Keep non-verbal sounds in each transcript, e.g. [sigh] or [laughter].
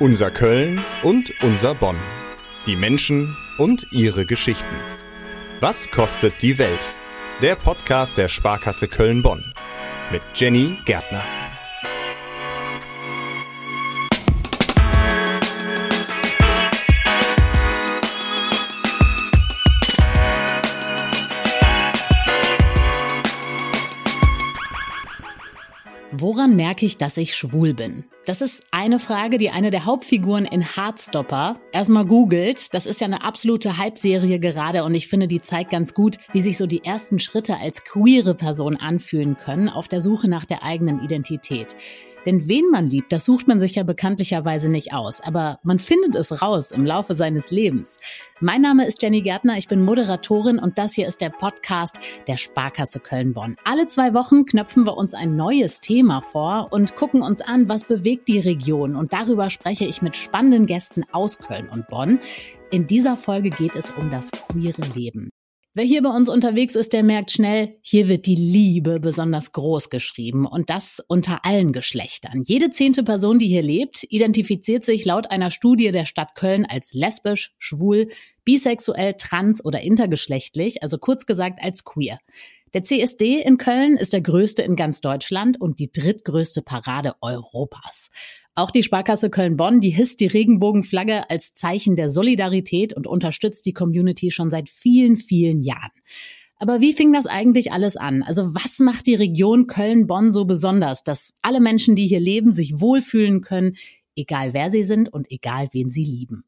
Unser Köln und unser Bonn. Die Menschen und ihre Geschichten. Was kostet die Welt? Der Podcast der Sparkasse Köln-Bonn. Mit Jenny Gärtner. Merke ich, dass ich schwul bin? Das ist eine Frage, die eine der Hauptfiguren in Heartstopper erstmal googelt. Das ist ja eine absolute Halbserie gerade und ich finde, die zeigt ganz gut, wie sich so die ersten Schritte als queere Person anfühlen können auf der Suche nach der eigenen Identität. Denn wen man liebt, das sucht man sich ja bekanntlicherweise nicht aus, aber man findet es raus im Laufe seines Lebens. Mein Name ist Jenny Gärtner, ich bin Moderatorin und das hier ist der Podcast der Sparkasse Köln-Bonn. Alle zwei Wochen knöpfen wir uns ein neues Thema vor und gucken uns an, was bewegt die Region. Und darüber spreche ich mit spannenden Gästen aus Köln und Bonn. In dieser Folge geht es um das queere Leben. Wer hier bei uns unterwegs ist, der merkt schnell, hier wird die Liebe besonders groß geschrieben und das unter allen Geschlechtern. Jede zehnte Person, die hier lebt, identifiziert sich laut einer Studie der Stadt Köln als lesbisch, schwul, bisexuell, trans oder intergeschlechtlich, also kurz gesagt als queer. Der CSD in Köln ist der größte in ganz Deutschland und die drittgrößte Parade Europas. Auch die Sparkasse Köln-Bonn, die hisst die Regenbogenflagge als Zeichen der Solidarität und unterstützt die Community schon seit vielen, vielen Jahren. Aber wie fing das eigentlich alles an? Also was macht die Region Köln-Bonn so besonders, dass alle Menschen, die hier leben, sich wohlfühlen können, egal wer sie sind und egal wen sie lieben?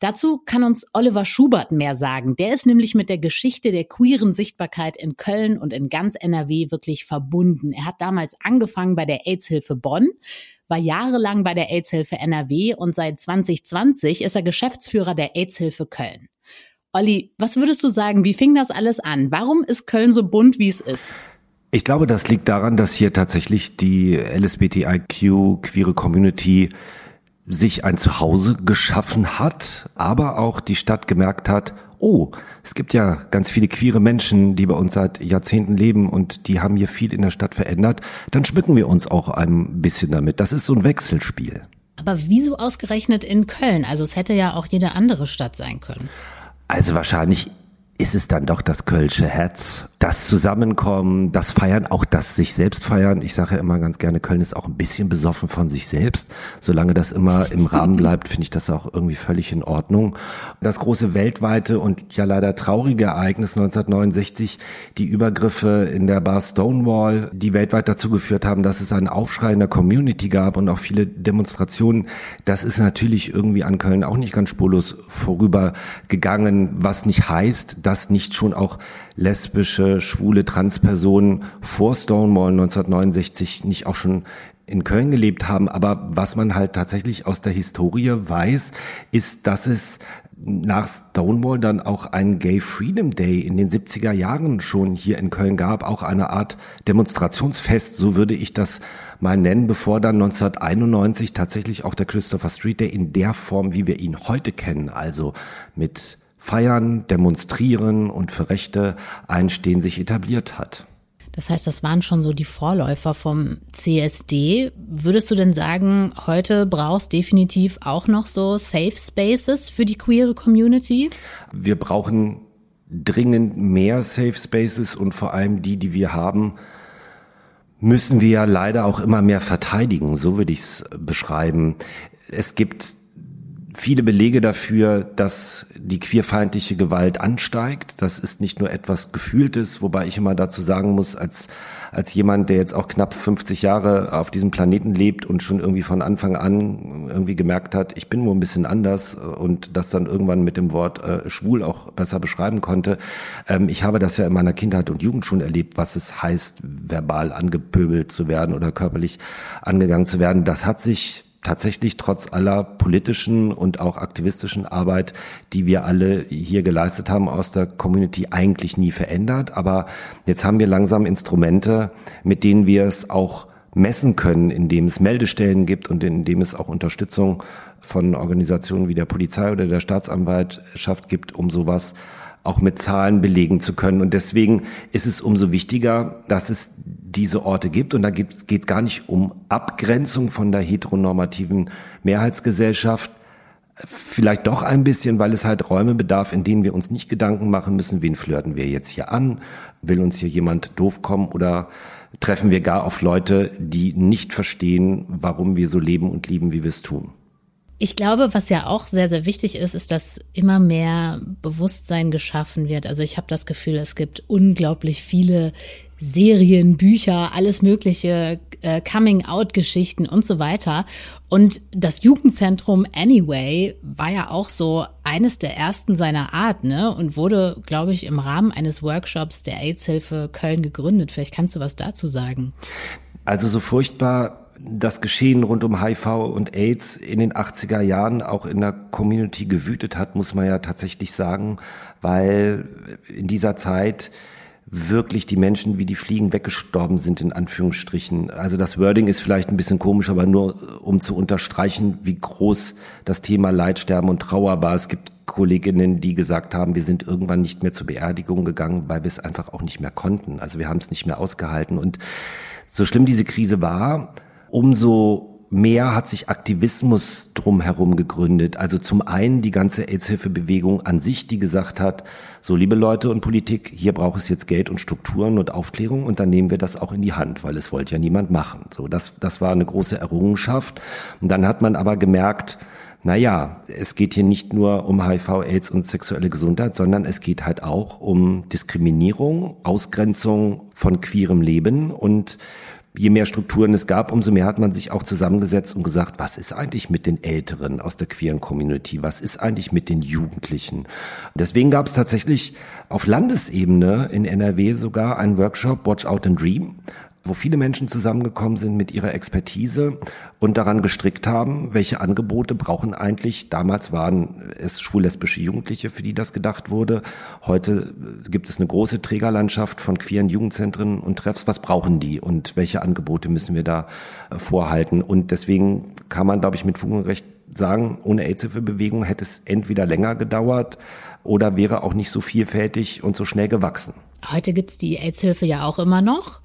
Dazu kann uns Oliver Schubert mehr sagen. Der ist nämlich mit der Geschichte der queeren Sichtbarkeit in Köln und in ganz NRW wirklich verbunden. Er hat damals angefangen bei der AIDS-Hilfe Bonn, war jahrelang bei der AIDS-Hilfe NRW und seit 2020 ist er Geschäftsführer der AIDS-Hilfe Köln. Olli, was würdest du sagen, wie fing das alles an? Warum ist Köln so bunt, wie es ist? Ich glaube, das liegt daran, dass hier tatsächlich die LSBTIQ queere Community sich ein Zuhause geschaffen hat, aber auch die Stadt gemerkt hat, oh, es gibt ja ganz viele queere Menschen, die bei uns seit Jahrzehnten leben und die haben hier viel in der Stadt verändert, dann schmücken wir uns auch ein bisschen damit. Das ist so ein Wechselspiel. Aber wieso ausgerechnet in Köln? Also es hätte ja auch jede andere Stadt sein können. Also wahrscheinlich ist es dann doch das Kölsche Herz. Das Zusammenkommen, das Feiern, auch das sich selbst feiern. Ich sage ja immer ganz gerne, Köln ist auch ein bisschen besoffen von sich selbst. Solange das immer im Rahmen [laughs] bleibt, finde ich das auch irgendwie völlig in Ordnung. Das große weltweite und ja leider traurige Ereignis 1969, die Übergriffe in der Bar Stonewall, die weltweit dazu geführt haben, dass es einen Aufschrei in der Community gab und auch viele Demonstrationen. Das ist natürlich irgendwie an Köln auch nicht ganz spurlos vorübergegangen, was nicht heißt, dass nicht schon auch lesbische, schwule Transpersonen vor Stonewall 1969 nicht auch schon in Köln gelebt haben. Aber was man halt tatsächlich aus der Historie weiß, ist, dass es nach Stonewall dann auch einen Gay Freedom Day in den 70er Jahren schon hier in Köln gab, auch eine Art Demonstrationsfest, so würde ich das mal nennen, bevor dann 1991 tatsächlich auch der Christopher Street Day in der Form, wie wir ihn heute kennen, also mit Feiern, Demonstrieren und für Rechte einstehen sich etabliert hat. Das heißt, das waren schon so die Vorläufer vom CSD. Würdest du denn sagen, heute brauchst definitiv auch noch so Safe Spaces für die queere Community? Wir brauchen dringend mehr Safe Spaces und vor allem die, die wir haben, müssen wir ja leider auch immer mehr verteidigen. So würde ich es beschreiben. Es gibt viele Belege dafür, dass die queerfeindliche Gewalt ansteigt. Das ist nicht nur etwas Gefühltes, wobei ich immer dazu sagen muss, als, als jemand, der jetzt auch knapp 50 Jahre auf diesem Planeten lebt und schon irgendwie von Anfang an irgendwie gemerkt hat, ich bin nur ein bisschen anders und das dann irgendwann mit dem Wort äh, schwul auch besser beschreiben konnte. Ähm, ich habe das ja in meiner Kindheit und Jugend schon erlebt, was es heißt, verbal angepöbelt zu werden oder körperlich angegangen zu werden. Das hat sich tatsächlich trotz aller politischen und auch aktivistischen Arbeit, die wir alle hier geleistet haben aus der Community, eigentlich nie verändert. Aber jetzt haben wir langsam Instrumente, mit denen wir es auch messen können, indem es Meldestellen gibt und indem es auch Unterstützung von Organisationen wie der Polizei oder der Staatsanwaltschaft gibt, um sowas auch mit Zahlen belegen zu können. Und deswegen ist es umso wichtiger, dass es diese Orte gibt. Und da geht es gar nicht um Abgrenzung von der heteronormativen Mehrheitsgesellschaft, vielleicht doch ein bisschen, weil es halt Räume bedarf, in denen wir uns nicht Gedanken machen müssen, wen flirten wir jetzt hier an, will uns hier jemand doof kommen oder treffen wir gar auf Leute, die nicht verstehen, warum wir so leben und lieben, wie wir es tun. Ich glaube, was ja auch sehr, sehr wichtig ist, ist, dass immer mehr Bewusstsein geschaffen wird. Also ich habe das Gefühl, es gibt unglaublich viele Serien, Bücher, alles mögliche, äh, Coming-out-Geschichten und so weiter. Und das Jugendzentrum Anyway war ja auch so eines der ersten seiner Art, ne? Und wurde, glaube ich, im Rahmen eines Workshops der AIDS-Hilfe Köln gegründet. Vielleicht kannst du was dazu sagen. Also so furchtbar das Geschehen rund um HIV und AIDS in den 80er Jahren auch in der Community gewütet hat, muss man ja tatsächlich sagen, weil in dieser Zeit wirklich die Menschen wie die Fliegen weggestorben sind, in Anführungsstrichen. Also das Wording ist vielleicht ein bisschen komisch, aber nur um zu unterstreichen, wie groß das Thema Leidsterben und Trauer war. Es gibt Kolleginnen, die gesagt haben, wir sind irgendwann nicht mehr zur Beerdigung gegangen, weil wir es einfach auch nicht mehr konnten. Also wir haben es nicht mehr ausgehalten. Und so schlimm diese Krise war, umso mehr hat sich Aktivismus drumherum gegründet. Also zum einen die ganze AIDS-Hilfe-Bewegung an sich, die gesagt hat, so liebe Leute und Politik, hier braucht es jetzt Geld und Strukturen und Aufklärung und dann nehmen wir das auch in die Hand, weil es wollte ja niemand machen. So, das, das war eine große Errungenschaft. Und dann hat man aber gemerkt, na ja, es geht hier nicht nur um HIV, AIDS und sexuelle Gesundheit, sondern es geht halt auch um Diskriminierung, Ausgrenzung von queerem Leben und je mehr Strukturen es gab, umso mehr hat man sich auch zusammengesetzt und gesagt, was ist eigentlich mit den Älteren aus der queeren Community? Was ist eigentlich mit den Jugendlichen? Deswegen gab es tatsächlich auf Landesebene in NRW sogar einen Workshop Watch Out and Dream, wo viele Menschen zusammengekommen sind mit ihrer Expertise und daran gestrickt haben, welche Angebote brauchen eigentlich, damals waren es schwul-lesbische Jugendliche, für die das gedacht wurde. Heute gibt es eine große Trägerlandschaft von queeren Jugendzentren und Treffs. Was brauchen die und welche Angebote müssen wir da äh, vorhalten? Und deswegen kann man, glaube ich, mit Fug sagen, ohne AIDS-Hilfe-Bewegung hätte es entweder länger gedauert oder wäre auch nicht so vielfältig und so schnell gewachsen. Heute gibt's die AIDS-Hilfe ja auch immer noch.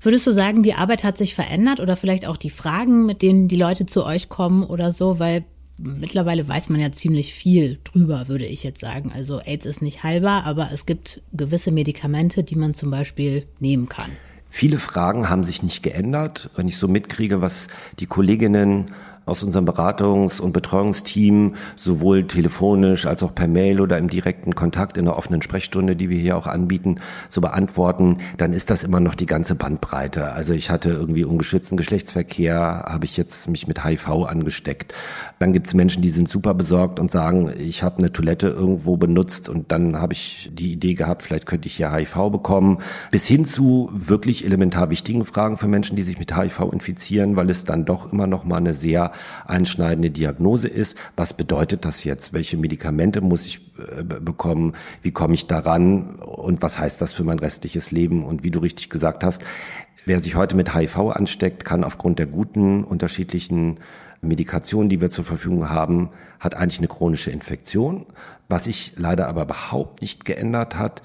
Würdest du sagen, die Arbeit hat sich verändert oder vielleicht auch die Fragen, mit denen die Leute zu euch kommen oder so? Weil mittlerweile weiß man ja ziemlich viel drüber, würde ich jetzt sagen. Also AIDS ist nicht heilbar, aber es gibt gewisse Medikamente, die man zum Beispiel nehmen kann. Viele Fragen haben sich nicht geändert. Wenn ich so mitkriege, was die Kolleginnen aus unserem Beratungs- und Betreuungsteam sowohl telefonisch als auch per Mail oder im direkten Kontakt in der offenen Sprechstunde, die wir hier auch anbieten, zu beantworten, dann ist das immer noch die ganze Bandbreite. Also ich hatte irgendwie ungeschützten Geschlechtsverkehr, habe ich jetzt mich mit HIV angesteckt. Dann gibt es Menschen, die sind super besorgt und sagen, ich habe eine Toilette irgendwo benutzt und dann habe ich die Idee gehabt, vielleicht könnte ich hier HIV bekommen. Bis hin zu wirklich elementar wichtigen Fragen für Menschen, die sich mit HIV infizieren, weil es dann doch immer noch mal eine sehr einschneidende Diagnose ist. Was bedeutet das jetzt? Welche Medikamente muss ich äh, bekommen? Wie komme ich daran? Und was heißt das für mein restliches Leben? Und wie du richtig gesagt hast, wer sich heute mit HIV ansteckt, kann aufgrund der guten unterschiedlichen Medikationen, die wir zur Verfügung haben, hat eigentlich eine chronische Infektion. Was sich leider aber überhaupt nicht geändert hat,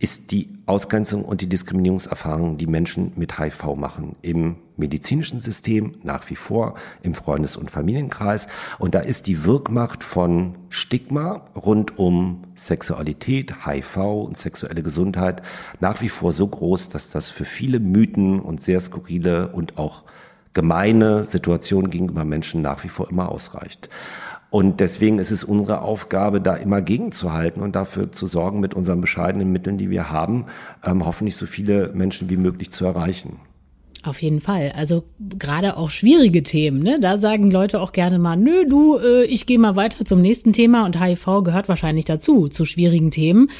ist die Ausgrenzung und die Diskriminierungserfahrung, die Menschen mit HIV machen. Im medizinischen System nach wie vor, im Freundes- und Familienkreis. Und da ist die Wirkmacht von Stigma rund um Sexualität, HIV und sexuelle Gesundheit nach wie vor so groß, dass das für viele Mythen und sehr skurrile und auch gemeine Situationen gegenüber Menschen nach wie vor immer ausreicht. Und deswegen ist es unsere Aufgabe, da immer gegenzuhalten und dafür zu sorgen, mit unseren bescheidenen Mitteln, die wir haben, ähm, hoffentlich so viele Menschen wie möglich zu erreichen. Auf jeden Fall. Also gerade auch schwierige Themen, ne? Da sagen Leute auch gerne mal, nö, du, äh, ich gehe mal weiter zum nächsten Thema und HIV gehört wahrscheinlich dazu, zu schwierigen Themen.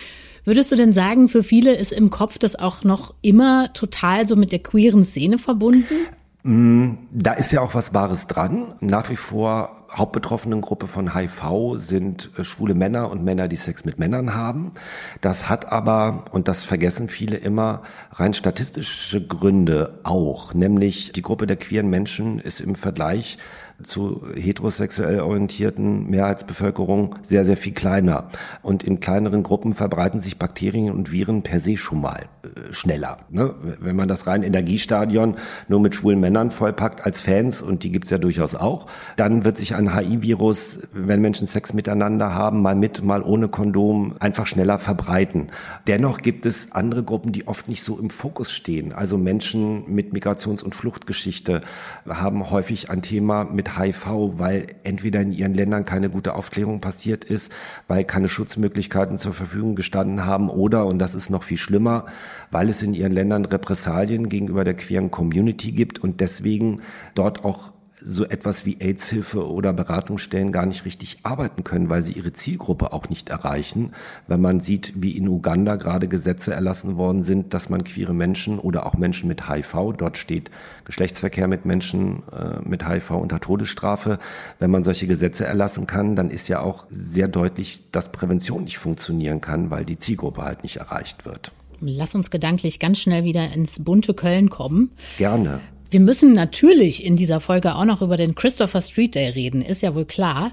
Würdest du denn sagen, für viele ist im Kopf das auch noch immer total so mit der queeren Szene verbunden? Mm, da ist ja auch was Wahres dran. Nach wie vor hauptbetroffenen Gruppe von HIV sind äh, schwule Männer und Männer, die Sex mit Männern haben. Das hat aber, und das vergessen viele immer, rein statistische Gründe auch. Nämlich die Gruppe der queeren Menschen ist im Vergleich zu heterosexuell orientierten Mehrheitsbevölkerung sehr, sehr viel kleiner. Und in kleineren Gruppen verbreiten sich Bakterien und Viren per se schon mal äh, schneller. Ne? Wenn man das rein Energiestadion nur mit schwulen Männern vollpackt als Fans, und die gibt's ja durchaus auch, dann wird sich ein HIV-Virus, wenn Menschen Sex miteinander haben, mal mit, mal ohne Kondom, einfach schneller verbreiten. Dennoch gibt es andere Gruppen, die oft nicht so im Fokus stehen. Also Menschen mit Migrations- und Fluchtgeschichte haben häufig ein Thema mit HIV, weil entweder in ihren Ländern keine gute Aufklärung passiert ist, weil keine Schutzmöglichkeiten zur Verfügung gestanden haben oder, und das ist noch viel schlimmer, weil es in ihren Ländern Repressalien gegenüber der queeren Community gibt und deswegen dort auch so etwas wie AIDS-Hilfe oder Beratungsstellen gar nicht richtig arbeiten können, weil sie ihre Zielgruppe auch nicht erreichen. Wenn man sieht, wie in Uganda gerade Gesetze erlassen worden sind, dass man queere Menschen oder auch Menschen mit HIV, dort steht Geschlechtsverkehr mit Menschen äh, mit HIV unter Todesstrafe. Wenn man solche Gesetze erlassen kann, dann ist ja auch sehr deutlich, dass Prävention nicht funktionieren kann, weil die Zielgruppe halt nicht erreicht wird. Lass uns gedanklich ganz schnell wieder ins bunte Köln kommen. Gerne. Wir müssen natürlich in dieser Folge auch noch über den Christopher Street Day reden, ist ja wohl klar.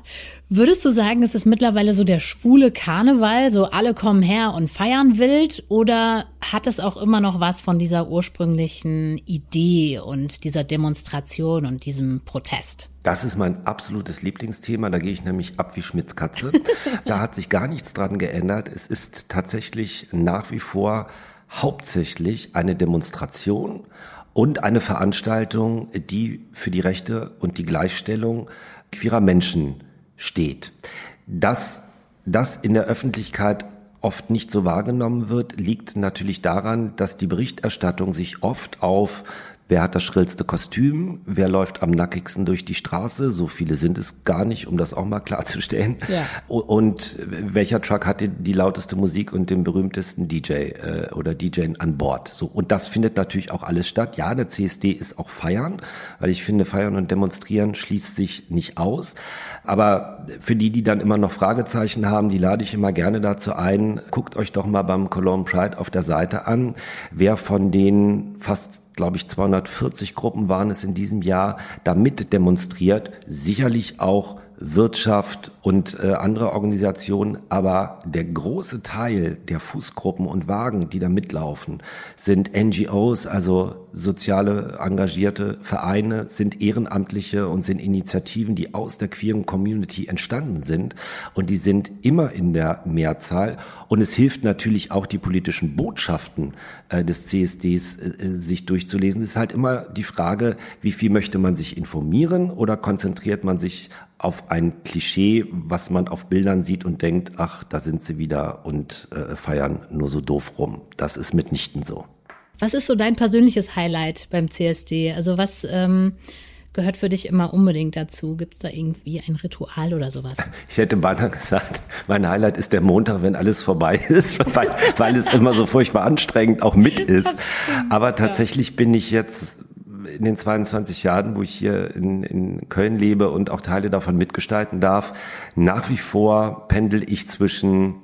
Würdest du sagen, es ist mittlerweile so der schwule Karneval, so alle kommen her und feiern wild, oder hat es auch immer noch was von dieser ursprünglichen Idee und dieser Demonstration und diesem Protest? Das ist mein absolutes Lieblingsthema. Da gehe ich nämlich ab wie Schmitz Katze. da hat sich gar nichts dran geändert. Es ist tatsächlich nach wie vor hauptsächlich eine Demonstration und eine Veranstaltung, die für die Rechte und die Gleichstellung queerer Menschen steht. Dass das in der Öffentlichkeit oft nicht so wahrgenommen wird, liegt natürlich daran, dass die Berichterstattung sich oft auf Wer hat das schrillste Kostüm? Wer läuft am nackigsten durch die Straße? So viele sind es gar nicht, um das auch mal [laughs] klarzustellen. Ja. Und welcher Truck hat die, die lauteste Musik und den berühmtesten DJ äh, oder DJ an Bord? So und das findet natürlich auch alles statt. Ja, der CSD ist auch feiern, weil ich finde, feiern und demonstrieren schließt sich nicht aus. Aber für die, die dann immer noch Fragezeichen haben, die lade ich immer gerne dazu ein. Guckt euch doch mal beim Cologne Pride auf der Seite an, wer von den fast glaube ich, 240 Gruppen waren es in diesem Jahr, da mit demonstriert. Sicherlich auch Wirtschaft und äh, andere Organisationen, aber der große Teil der Fußgruppen und Wagen, die da mitlaufen, sind NGOs, also soziale engagierte Vereine, sind ehrenamtliche und sind Initiativen, die aus der queeren Community entstanden sind und die sind immer in der Mehrzahl und es hilft natürlich auch die politischen Botschaften äh, des CSDs äh, äh, sich durchzulesen. Es ist halt immer die Frage, wie viel möchte man sich informieren oder konzentriert man sich auf ein Klischee, was man auf Bildern sieht und denkt, ach, da sind sie wieder und äh, feiern nur so doof rum. Das ist mitnichten so. Was ist so dein persönliches Highlight beim CSD? Also was ähm, gehört für dich immer unbedingt dazu? Gibt es da irgendwie ein Ritual oder sowas? [laughs] Ich hätte beinahe gesagt, mein Highlight ist der Montag, wenn alles vorbei [laughs] ist, weil, weil es immer so furchtbar anstrengend auch mit ist. Aber tatsächlich bin ich jetzt in den 22 Jahren, wo ich hier in, in Köln lebe und auch Teile davon mitgestalten darf, nach wie vor pendel ich zwischen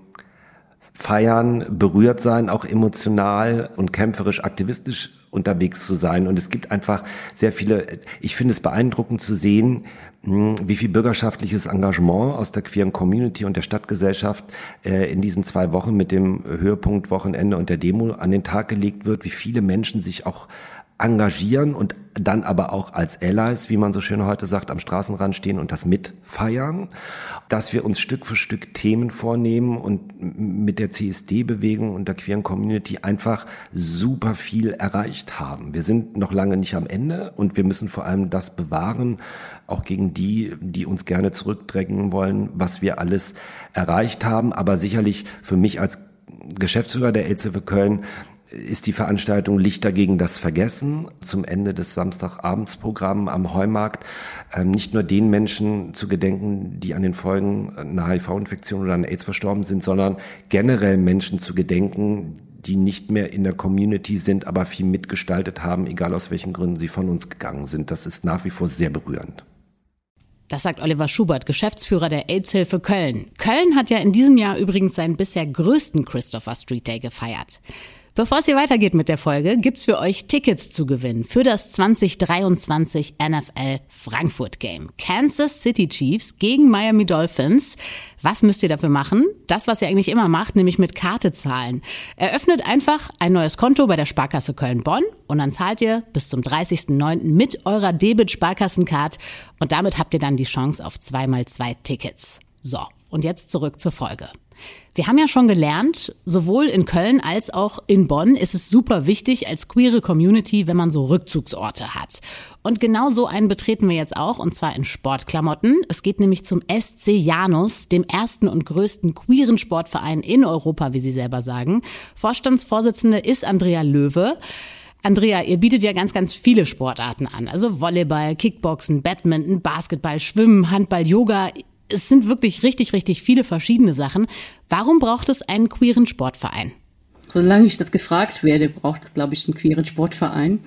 feiern, berührt sein, auch emotional und kämpferisch aktivistisch unterwegs zu sein. Und es gibt einfach sehr viele, ich finde es beeindruckend zu sehen, hm, wie viel bürgerschaftliches Engagement aus der queeren Community und der Stadtgesellschaft äh, in diesen zwei Wochen mit dem Höhepunkt Wochenende und der Demo an den Tag gelegt wird, wie viele Menschen sich auch engagieren und dann aber auch als Allies, wie man so schön heute sagt, am Straßenrand stehen und das mitfeiern, dass wir uns Stück für Stück Themen vornehmen und mit der CSD-Bewegung und der queeren Community einfach super viel erreicht haben. Wir sind noch lange nicht am Ende und wir müssen vor allem das bewahren, auch gegen die, die uns gerne zurückdrängen wollen, was wir alles erreicht haben. Aber sicherlich für mich als Geschäftsführer der für Köln ist die Veranstaltung Lichter gegen das Vergessen zum Ende des Samstagabendsprogramms am Heumarkt ähm, nicht nur den Menschen zu gedenken, die an den Folgen einer HIV-Infektion oder einer AIDS verstorben sind, sondern generell Menschen zu gedenken, die nicht mehr in der Community sind, aber viel mitgestaltet haben, egal aus welchen Gründen sie von uns gegangen sind. Das ist nach wie vor sehr berührend. Das sagt Oliver Schubert, Geschäftsführer der AIDS-Hilfe Köln. Köln hat ja in diesem Jahr übrigens seinen bisher größten Christopher Street Day gefeiert. Bevor es hier weitergeht mit der Folge, gibt's für euch Tickets zu gewinnen für das 2023 NFL Frankfurt Game. Kansas City Chiefs gegen Miami Dolphins. Was müsst ihr dafür machen? Das, was ihr eigentlich immer macht, nämlich mit Karte zahlen. Eröffnet einfach ein neues Konto bei der Sparkasse Köln-Bonn und dann zahlt ihr bis zum 30.09. mit eurer Debit-Sparkassencard und damit habt ihr dann die Chance auf zweimal zwei Tickets. So, und jetzt zurück zur Folge. Wir haben ja schon gelernt, sowohl in Köln als auch in Bonn ist es super wichtig als queere Community, wenn man so Rückzugsorte hat. Und genau so einen betreten wir jetzt auch, und zwar in Sportklamotten. Es geht nämlich zum SC Janus, dem ersten und größten queeren Sportverein in Europa, wie Sie selber sagen. Vorstandsvorsitzende ist Andrea Löwe. Andrea, ihr bietet ja ganz, ganz viele Sportarten an. Also Volleyball, Kickboxen, Badminton, Basketball, Schwimmen, Handball, Yoga es sind wirklich richtig, richtig viele verschiedene Sachen. Warum braucht es einen queeren Sportverein? Solange ich das gefragt werde, braucht es, glaube ich, einen queeren Sportverein.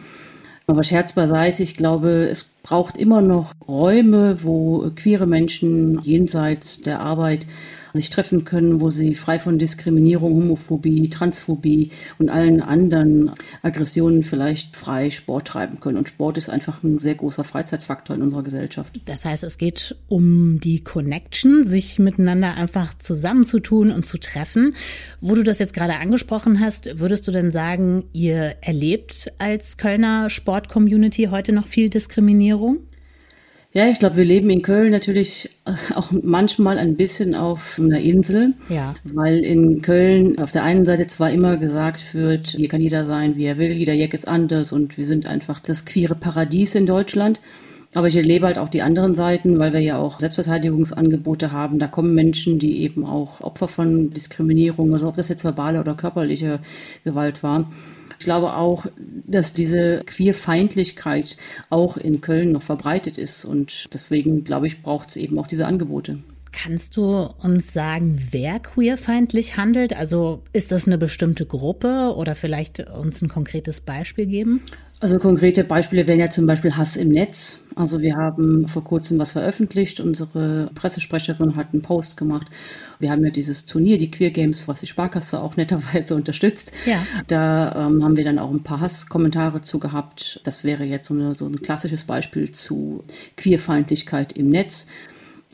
Aber Scherz beiseite, ich glaube, es braucht immer noch Räume, wo queere Menschen jenseits der Arbeit sich treffen können, wo sie frei von Diskriminierung, Homophobie, Transphobie und allen anderen Aggressionen vielleicht frei Sport treiben können. Und Sport ist einfach ein sehr großer Freizeitfaktor in unserer Gesellschaft. Das heißt, es geht um die Connection, sich miteinander einfach zusammenzutun und zu treffen. Wo du das jetzt gerade angesprochen hast, würdest du denn sagen, ihr erlebt als Kölner Sport-Community heute noch viel Diskriminierung? Ja, ich glaube, wir leben in Köln natürlich auch manchmal ein bisschen auf einer Insel, ja. weil in Köln auf der einen Seite zwar immer gesagt wird, hier kann jeder sein, wie er will, jeder Jack ist anders und wir sind einfach das queere Paradies in Deutschland. Aber ich erlebe halt auch die anderen Seiten, weil wir ja auch Selbstverteidigungsangebote haben. Da kommen Menschen, die eben auch Opfer von Diskriminierung, also ob das jetzt verbale oder körperliche Gewalt war, ich glaube auch, dass diese Queerfeindlichkeit auch in Köln noch verbreitet ist und deswegen, glaube ich, braucht es eben auch diese Angebote. Kannst du uns sagen, wer queerfeindlich handelt? Also ist das eine bestimmte Gruppe oder vielleicht uns ein konkretes Beispiel geben? Also konkrete Beispiele wären ja zum Beispiel Hass im Netz. Also wir haben vor kurzem was veröffentlicht. Unsere Pressesprecherin hat einen Post gemacht. Wir haben ja dieses Turnier, die Queer Games, was die Sparkasse auch [laughs] netterweise unterstützt. Ja. Da ähm, haben wir dann auch ein paar Hasskommentare zu gehabt. Das wäre jetzt so, eine, so ein klassisches Beispiel zu Queerfeindlichkeit im Netz.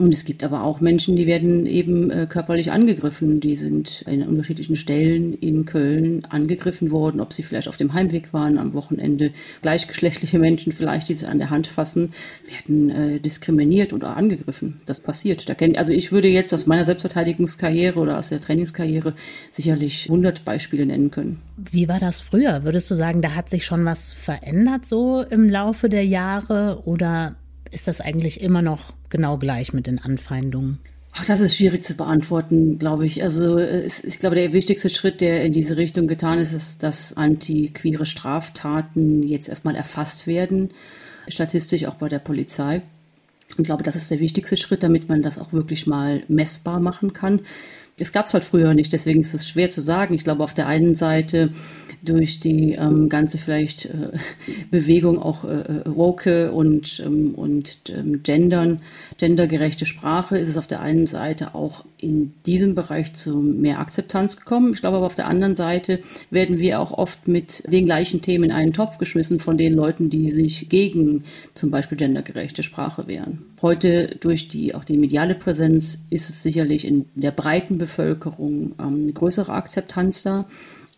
Und es gibt aber auch Menschen, die werden eben äh, körperlich angegriffen. Die sind in unterschiedlichen Stellen in Köln angegriffen worden, ob sie vielleicht auf dem Heimweg waren am Wochenende. Gleichgeschlechtliche Menschen vielleicht, die sie an der Hand fassen, werden äh, diskriminiert oder angegriffen. Das passiert. Da kenn, also ich würde jetzt aus meiner Selbstverteidigungskarriere oder aus der Trainingskarriere sicherlich 100 Beispiele nennen können. Wie war das früher? Würdest du sagen, da hat sich schon was verändert so im Laufe der Jahre oder ist das eigentlich immer noch genau gleich mit den Anfeindungen? Ach, das ist schwierig zu beantworten, glaube ich. Also ich glaube, der wichtigste Schritt, der in diese Richtung getan ist, ist, dass antiqueere Straftaten jetzt erstmal erfasst werden, statistisch auch bei der Polizei. Ich glaube, das ist der wichtigste Schritt, damit man das auch wirklich mal messbar machen kann. Das gab es halt früher nicht, deswegen ist es schwer zu sagen. Ich glaube, auf der einen Seite durch die ähm, ganze vielleicht äh, Bewegung auch äh, äh, woke und, ähm, und ähm, gendern, gendergerechte Sprache ist es auf der einen Seite auch in diesem Bereich zu mehr Akzeptanz gekommen. Ich glaube aber auf der anderen Seite werden wir auch oft mit den gleichen Themen in einen Topf geschmissen von den Leuten, die sich gegen zum Beispiel gendergerechte Sprache wehren. Heute durch die auch die mediale Präsenz ist es sicherlich in der breiten Bevölkerung ähm, größere Akzeptanz da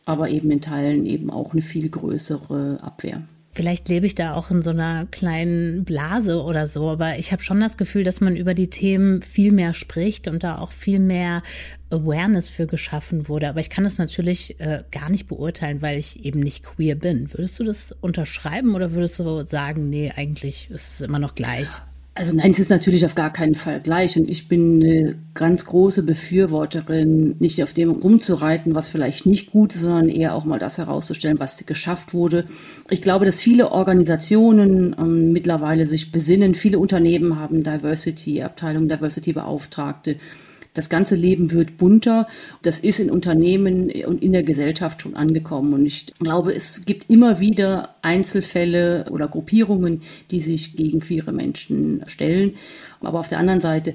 aber eben in Teilen eben auch eine viel größere Abwehr. Vielleicht lebe ich da auch in so einer kleinen Blase oder so, aber ich habe schon das Gefühl, dass man über die Themen viel mehr spricht und da auch viel mehr Awareness für geschaffen wurde. Aber ich kann das natürlich äh, gar nicht beurteilen, weil ich eben nicht queer bin. Würdest du das unterschreiben oder würdest du sagen, nee, eigentlich ist es immer noch gleich? Also nein, es ist natürlich auf gar keinen Fall gleich. Und ich bin eine ganz große Befürworterin, nicht auf dem rumzureiten, was vielleicht nicht gut ist, sondern eher auch mal das herauszustellen, was geschafft wurde. Ich glaube, dass viele Organisationen ähm, mittlerweile sich besinnen. Viele Unternehmen haben Diversity-Abteilungen, Diversity-Beauftragte. Das ganze Leben wird bunter. Das ist in Unternehmen und in der Gesellschaft schon angekommen. Und ich glaube, es gibt immer wieder Einzelfälle oder Gruppierungen, die sich gegen queere Menschen stellen. Aber auf der anderen Seite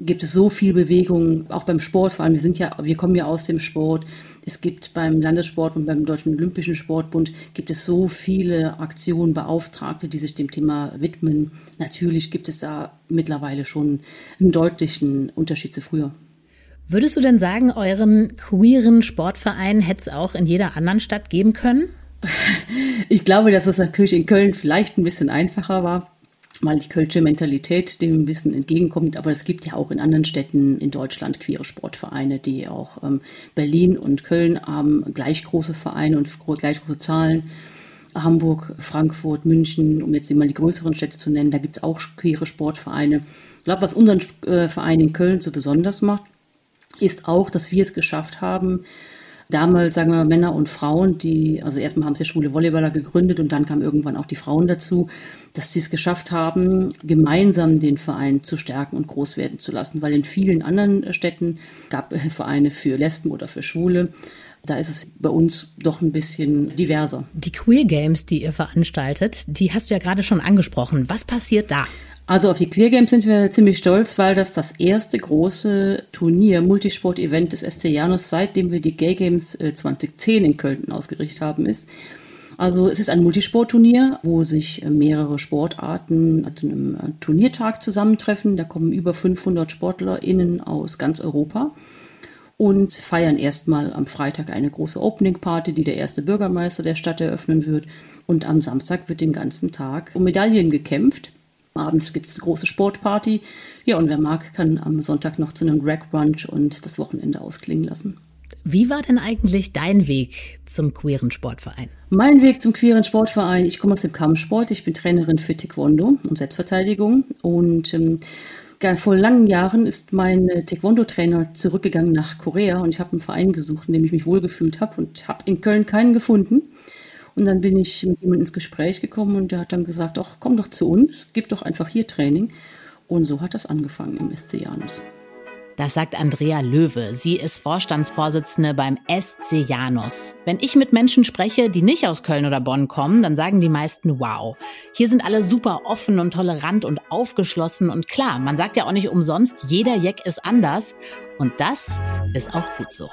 gibt es so viel Bewegung, auch beim Sport vor allem. Wir sind ja, wir kommen ja aus dem Sport. Es gibt beim Landessport und beim Deutschen Olympischen Sportbund gibt es so viele Aktionen, Beauftragte, die sich dem Thema widmen. Natürlich gibt es da mittlerweile schon einen deutlichen Unterschied zu früher. Würdest du denn sagen, euren queeren Sportverein hätte es auch in jeder anderen Stadt geben können? [laughs] Ich glaube, dass es natürlich in Köln vielleicht ein bisschen einfacher war weil die kölsche Mentalität dem bisschen entgegenkommt. Aber es gibt ja auch in anderen Städten in Deutschland queere Sportvereine, die auch ähm, Berlin und Köln haben gleich große Vereine und gleich große Zahlen. Hamburg, Frankfurt, München, um jetzt mal die größeren Städte zu nennen, da gibt es auch queere Sportvereine. Ich glaube, was unseren äh, Verein in Köln so besonders macht, ist auch, dass wir es geschafft haben, damals, sagen wir, Männer und Frauen, die, also erstmal haben sie ja schwule Volleyballer gegründet und dann kamen irgendwann auch die Frauen dazu, dass die es geschafft haben, gemeinsam den Verein zu stärken und groß werden zu lassen. Weil in vielen anderen Städten gab es [laughs] Vereine für Lesben oder für Schwule. Da ist es bei uns doch ein bisschen diverser. Die Queer Games, die ihr veranstaltet, die hast du ja gerade schon angesprochen. Was passiert da? Also auf die Queer Games sind wir ziemlich stolz, weil das das erste große Turnier, Multisport-Event des SC Janus, seitdem wir die Gay Games 2010 äh, in Köln ausgerichtet haben, ist. Also es ist ein Multisportturnier, wo sich äh, mehrere Sportarten zu einem äh, Turniertag zusammentreffen. Da kommen über 500 SportlerInnen aus ganz Europa und feiern erstmal am Freitag eine große Opening Party, die der erste Bürgermeister der Stadt eröffnen wird. Und am Samstag wird den ganzen Tag um Medaillen gekämpft. Abends gibt es eine große Sportparty. Ja, und wer mag, kann am Sonntag noch zu einem Drag Brunch und das Wochenende ausklingen lassen. Wie war denn eigentlich dein Weg zum queeren Sportverein? Mein Weg zum queeren Sportverein, ich komme aus dem Kampfsport, ich bin Trainerin für Taekwondo und Selbstverteidigung und ähm, vor langen Jahren ist mein äh, Taekwondo-Trainer zurückgegangen nach Korea und ich habe einen Verein gesucht, in dem ich mich wohlgefühlt habe und habe in Köln keinen gefunden. Und dann bin ich mit jemandem ins Gespräch gekommen und der hat dann gesagt, ach, komm doch zu uns, gib doch einfach hier Training. Und so hat das angefangen im SC Janus. Das sagt Andrea Löwe. Sie ist Vorstandsvorsitzende beim SC Janus. Wenn ich mit Menschen spreche, die nicht aus Köln oder Bonn kommen, dann sagen die meisten, wow, hier sind alle super offen und tolerant und aufgeschlossen. Und klar, man sagt ja auch nicht umsonst, jeder Jack ist anders. Und das ist auch gut so.